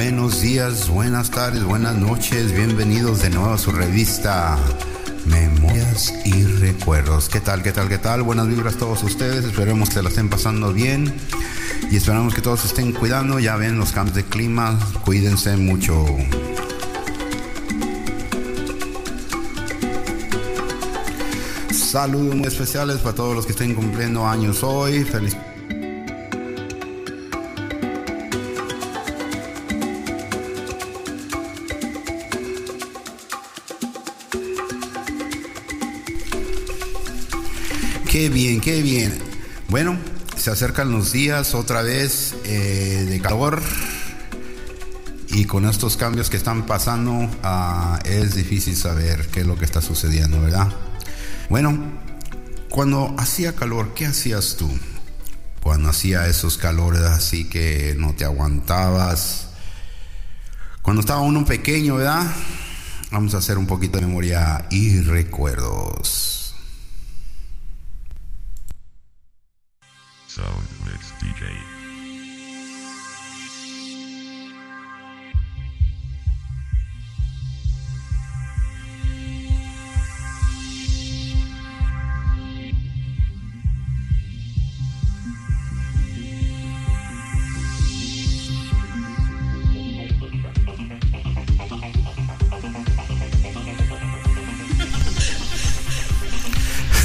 Buenos días, buenas tardes, buenas noches, bienvenidos de nuevo a su revista Memorias y Recuerdos. ¿Qué tal, qué tal, qué tal? Buenas vibras a todos ustedes, esperemos que la estén pasando bien y esperamos que todos estén cuidando, ya ven los cambios de clima, cuídense mucho. Saludos muy especiales para todos los que estén cumpliendo años hoy. Feliz Qué bien, qué bien. Bueno, se acercan los días otra vez eh, de calor y con estos cambios que están pasando ah, es difícil saber qué es lo que está sucediendo, ¿verdad? Bueno, cuando hacía calor, ¿qué hacías tú? Cuando hacía esos calores así que no te aguantabas. Cuando estaba uno pequeño, ¿verdad? Vamos a hacer un poquito de memoria y recuerdos. Sound Mix DJ.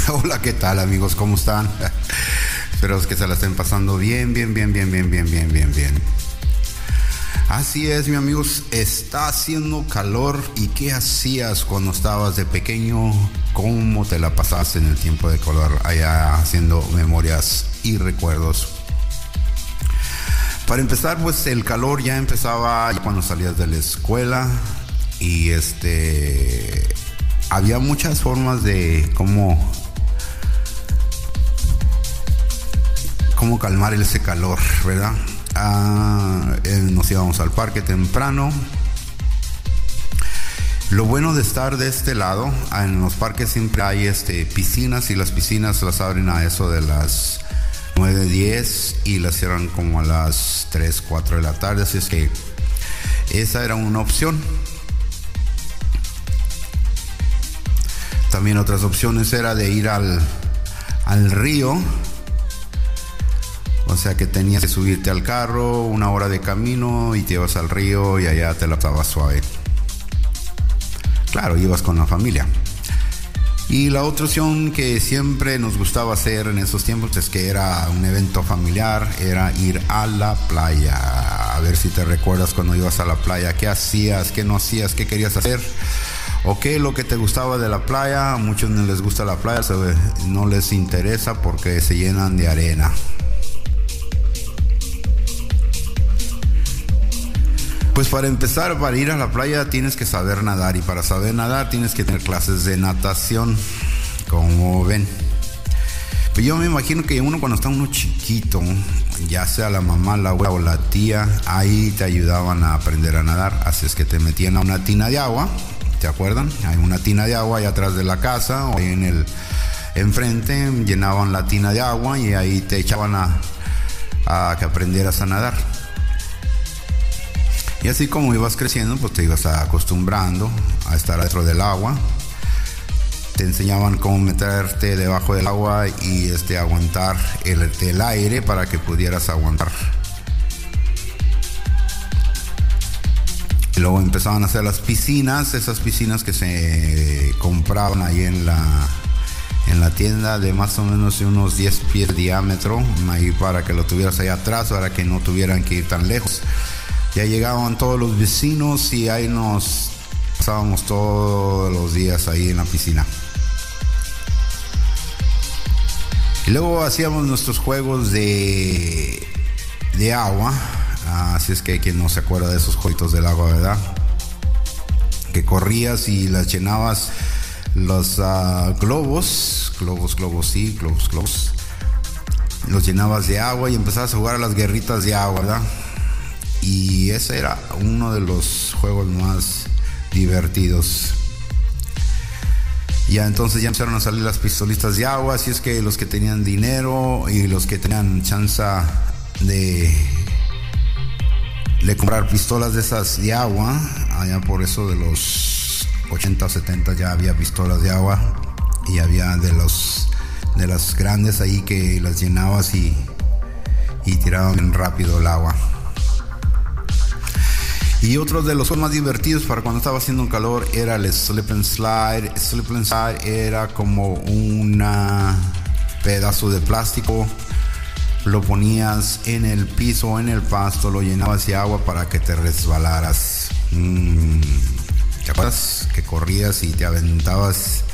Hola, ¿qué tal amigos? ¿Cómo están? Espero que se la estén pasando bien, bien, bien, bien, bien, bien, bien, bien, bien. Así es, mi amigos, está haciendo calor. ¿Y qué hacías cuando estabas de pequeño? ¿Cómo te la pasaste en el tiempo de calor allá haciendo memorias y recuerdos? Para empezar, pues el calor ya empezaba cuando salías de la escuela y este había muchas formas de cómo cómo calmar ese calor, ¿verdad? Ah, eh, nos íbamos al parque temprano. Lo bueno de estar de este lado, ah, en los parques siempre hay este, piscinas y las piscinas las abren a eso de las 9, 10 y las cierran como a las 3, 4 de la tarde. Así es que esa era una opción. También otras opciones era de ir al, al río o sea que tenías que subirte al carro, una hora de camino y te ibas al río y allá te la pasabas suave. Claro, ibas con la familia. Y la otra opción que siempre nos gustaba hacer en esos tiempos es que era un evento familiar, era ir a la playa. A ver si te recuerdas cuando ibas a la playa, qué hacías, qué no hacías, qué querías hacer. O qué lo que te gustaba de la playa. A muchos no les gusta la playa, no les interesa porque se llenan de arena. Pues para empezar, para ir a la playa tienes que saber nadar y para saber nadar tienes que tener clases de natación, como ven. Pues yo me imagino que uno cuando está uno chiquito, ya sea la mamá, la abuela o la tía, ahí te ayudaban a aprender a nadar. Así es que te metían a una tina de agua, ¿te acuerdan? Hay una tina de agua ahí atrás de la casa o en el enfrente, llenaban la tina de agua y ahí te echaban a, a que aprendieras a nadar. Y así como ibas creciendo, pues te ibas acostumbrando a estar dentro del agua. Te enseñaban cómo meterte debajo del agua y este, aguantar el, el aire para que pudieras aguantar. Y luego empezaban a hacer las piscinas, esas piscinas que se compraban ahí en la, en la tienda de más o menos unos 10 pies de diámetro, ahí para que lo tuvieras ahí atrás, para que no tuvieran que ir tan lejos. Ya llegaban todos los vecinos y ahí nos pasábamos todos los días ahí en la piscina. Y luego hacíamos nuestros juegos de, de agua. Así es que quien no se acuerda de esos jueguitos del agua, ¿verdad? Que corrías y las llenabas los uh, globos, globos, globos, sí, globos, globos. Los llenabas de agua y empezabas a jugar a las guerritas de agua, ¿verdad? Y ese era uno de los juegos más divertidos. Ya entonces ya empezaron a salir las pistolistas de agua, así es que los que tenían dinero y los que tenían chance de de comprar pistolas de esas de agua. Allá por eso de los 80 o 70 ya había pistolas de agua y había de los de las grandes ahí que las llenabas y, y tiraban rápido el agua. Y otro de los más divertidos para cuando estaba haciendo calor era el slip and slide. Slip and slide era como un pedazo de plástico. Lo ponías en el piso en el pasto, lo llenabas de agua para que te resbalaras. Mm, ¿Te? Que corrías y te aventabas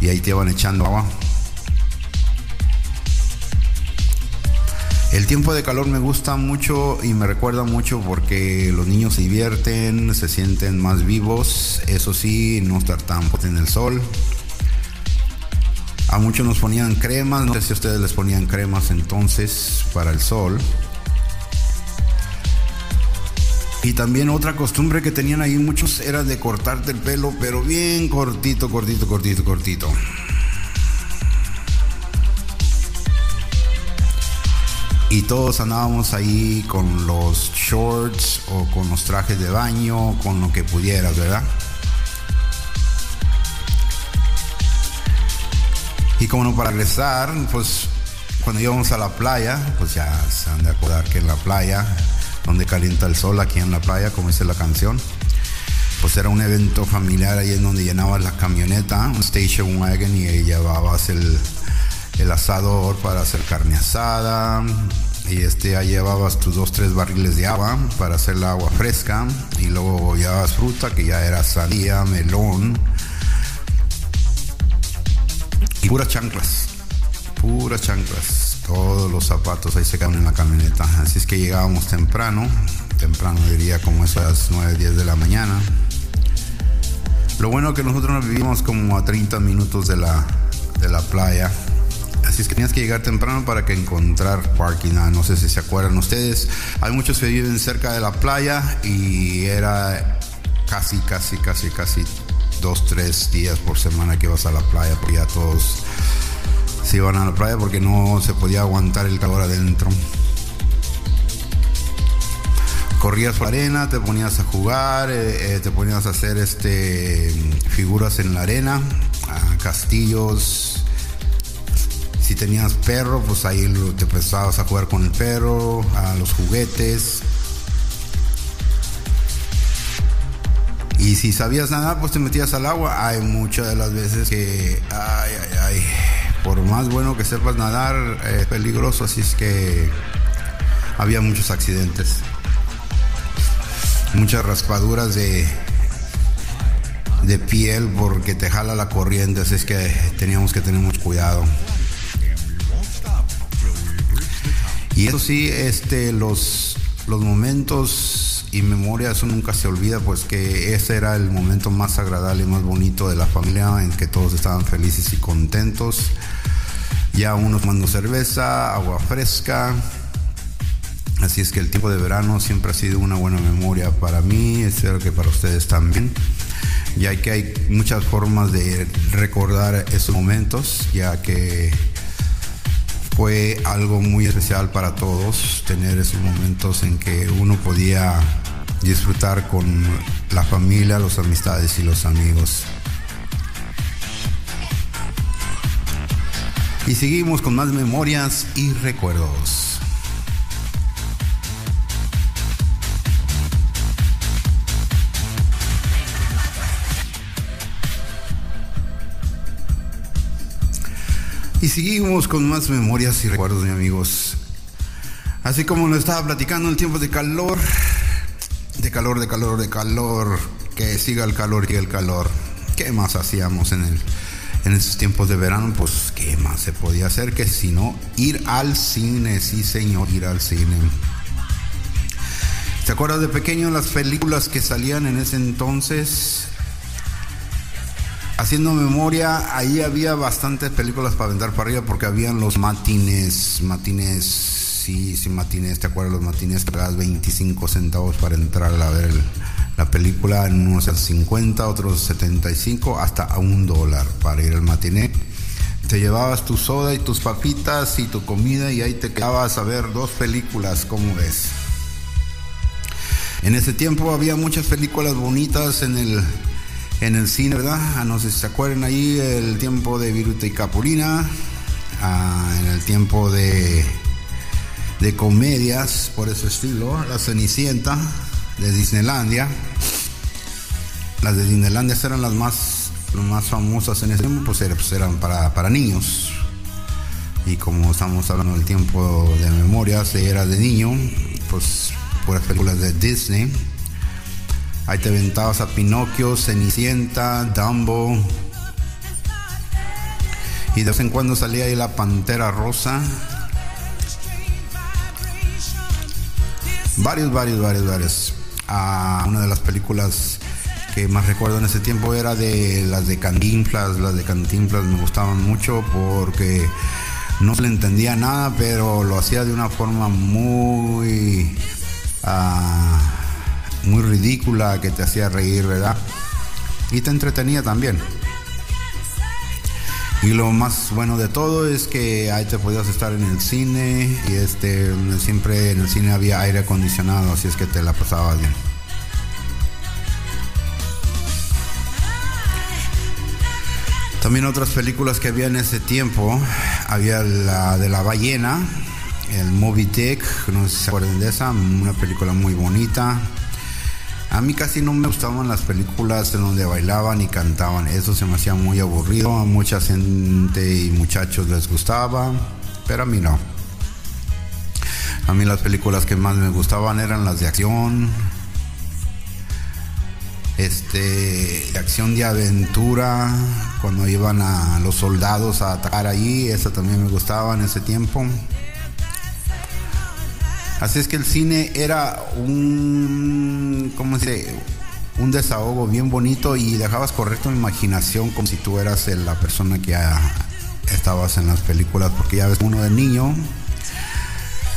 y ahí te iban echando agua. El tiempo de calor me gusta mucho y me recuerda mucho porque los niños se divierten, se sienten más vivos, eso sí, no estar tan en el sol. A muchos nos ponían cremas, no sé si ustedes les ponían cremas entonces para el sol. Y también otra costumbre que tenían ahí muchos era de cortarte el pelo, pero bien cortito, cortito, cortito, cortito. Y todos andábamos ahí con los shorts o con los trajes de baño, con lo que pudieras, ¿verdad? Y como no para regresar, pues cuando íbamos a la playa, pues ya se han de acordar que en la playa, donde calienta el sol, aquí en la playa, como dice la canción, pues era un evento familiar ahí en donde llenabas la camioneta, un station wagon y llevabas el, el asador para hacer carne asada. Y este, ya llevabas tus dos, tres barriles de agua para hacer la agua fresca. Y luego llevabas fruta, que ya era sandía, melón. Y puras chanclas. Puras chanclas. Todos los zapatos ahí se quedaban en la camioneta. Así es que llegábamos temprano. Temprano diría como esas 9, 10 de la mañana. Lo bueno que nosotros vivimos como a 30 minutos de la, de la playa Así es que tenías que llegar temprano para que encontrar parking. Ah, no sé si se acuerdan ustedes. Hay muchos que viven cerca de la playa y era casi, casi, casi, casi dos, tres días por semana que vas a la playa, porque ya todos se iban a la playa porque no se podía aguantar el calor adentro. Corrías por arena, te ponías a jugar, eh, eh, te ponías a hacer este, figuras en la arena, castillos, si tenías perro, pues ahí te empezabas a jugar con el perro, a los juguetes. Y si sabías nadar, pues te metías al agua. Hay muchas de las veces que, ay, ay, ay, por más bueno que sepas nadar, es peligroso, así es que había muchos accidentes. Muchas raspaduras de, de piel porque te jala la corriente, así es que teníamos que tener mucho cuidado. Y eso sí, este, los, los momentos y memorias nunca se olvida, pues que ese era el momento más agradable y más bonito de la familia, en que todos estaban felices y contentos. Ya unos tomando cerveza, agua fresca. Así es que el tiempo de verano siempre ha sido una buena memoria para mí, espero que para ustedes también. Ya que hay muchas formas de recordar esos momentos, ya que fue algo muy especial para todos tener esos momentos en que uno podía disfrutar con la familia, las amistades y los amigos. Y seguimos con más memorias y recuerdos. Y seguimos con más memorias y recuerdos, mis amigos. Así como lo estaba platicando, el tiempo de calor, de calor, de calor, de calor, que siga el calor y el calor. ¿Qué más hacíamos en, el, en esos tiempos de verano? Pues, ¿qué más se podía hacer que si no ir al cine? Sí, señor, ir al cine. ¿Se acuerdas de pequeño las películas que salían en ese entonces? Haciendo memoria, ahí había bastantes películas para vender para arriba porque habían los matines, matines, sí, sí, matines, ¿te acuerdas los matines? Que pagabas 25 centavos para entrar a ver la película, en unos 50, otros 75, hasta a un dólar para ir al matiné. Te llevabas tu soda y tus papitas y tu comida y ahí te quedabas a ver dos películas, ¿cómo ves? En ese tiempo había muchas películas bonitas en el, en el cine, ¿verdad? Ah, no sé si se acuerdan ahí el tiempo de Viruta y Capulina, ah, en el tiempo de, de comedias por ese estilo, La Cenicienta de Disneylandia. Las de Disneylandia eran las más, las más famosas en ese tiempo, pues, pues eran para, para niños. Y como estamos hablando del tiempo de memoria, si era de niño, pues puras películas de Disney. Ahí te aventabas a Pinocchio, Cenicienta, Dumbo. Y de vez en cuando salía ahí la Pantera Rosa. Varios, varios, varios, varios. Ah, una de las películas que más recuerdo en ese tiempo era de las de Cantinflas. Las de Cantinflas me gustaban mucho porque no se le entendía nada, pero lo hacía de una forma muy Ah, muy ridícula que te hacía reír, ¿verdad? Y te entretenía también. Y lo más bueno de todo es que ahí te podías estar en el cine y este siempre en el cine había aire acondicionado, así es que te la pasabas bien. También otras películas que había en ese tiempo, había la de la ballena, el Moby Dick, no sé si se acuerdan de esa, una película muy bonita. A mí casi no me gustaban las películas en donde bailaban y cantaban, eso se me hacía muy aburrido, a mucha gente y muchachos les gustaba, pero a mí no. A mí las películas que más me gustaban eran las de acción, este, de acción de aventura, cuando iban a los soldados a atacar ahí, eso también me gustaba en ese tiempo. Así es que el cine era un, ¿cómo se Un desahogo bien bonito y dejabas correr tu imaginación como si tú eras la persona que estabas en las películas, porque ya ves uno de niño,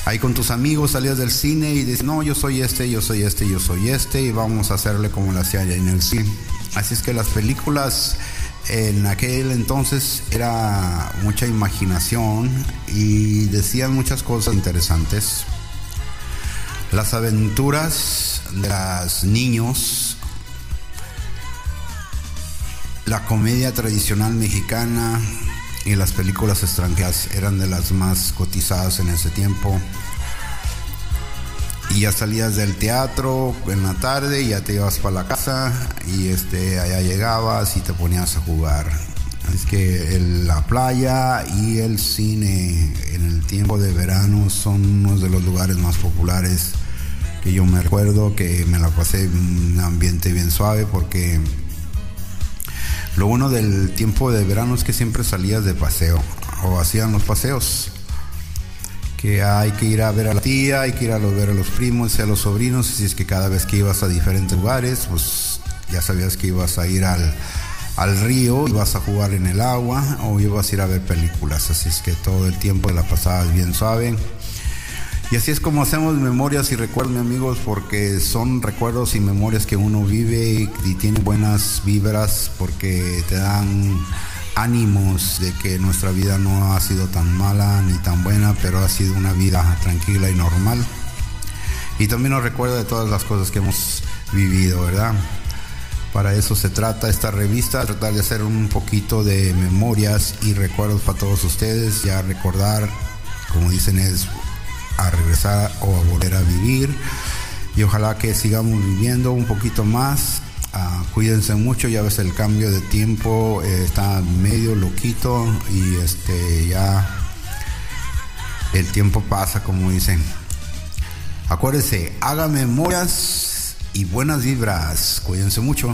ahí con tus amigos salías del cine y dices, no, yo soy este, yo soy este, yo soy este, y vamos a hacerle como lo hacía allá en el cine. Así es que las películas en aquel entonces era mucha imaginación y decían muchas cosas interesantes. Las aventuras de los niños, la comedia tradicional mexicana y las películas extranjeras eran de las más cotizadas en ese tiempo. Y ya salías del teatro en la tarde ya te ibas para la casa y este allá llegabas y te ponías a jugar. Es que la playa y el cine en el tiempo de verano son unos de los lugares más populares que yo me recuerdo que me la pasé en un ambiente bien suave porque lo bueno del tiempo de verano es que siempre salías de paseo o hacían los paseos que hay que ir a ver a la tía, hay que ir a ver a los primos y a los sobrinos, si es que cada vez que ibas a diferentes lugares, pues ya sabías que ibas a ir al, al río, ibas a jugar en el agua o ibas a ir a ver películas, así es que todo el tiempo la pasabas bien suave. Y así es como hacemos memorias y recuerdos, amigos, porque son recuerdos y memorias que uno vive y, tiene buenas vibras porque te dan ánimos de que nuestra vida no ha sido tan mala ni tan buena, pero ha sido una vida tranquila y normal. Y también nos recuerda de todas las cosas que hemos vivido, ¿verdad? Para eso se trata esta revista, tratar de hacer un poquito de memorias y recuerdos para todos ustedes, ya recordar, como dicen, es a regresar o a volver a vivir. Y ojalá que sigamos viviendo un poquito más. Ah, cuídense mucho, ya ves el cambio de tiempo eh, está medio loquito y este ya el tiempo pasa como dicen. Acuérdense, haga memorias y buenas vibras. Cuídense mucho.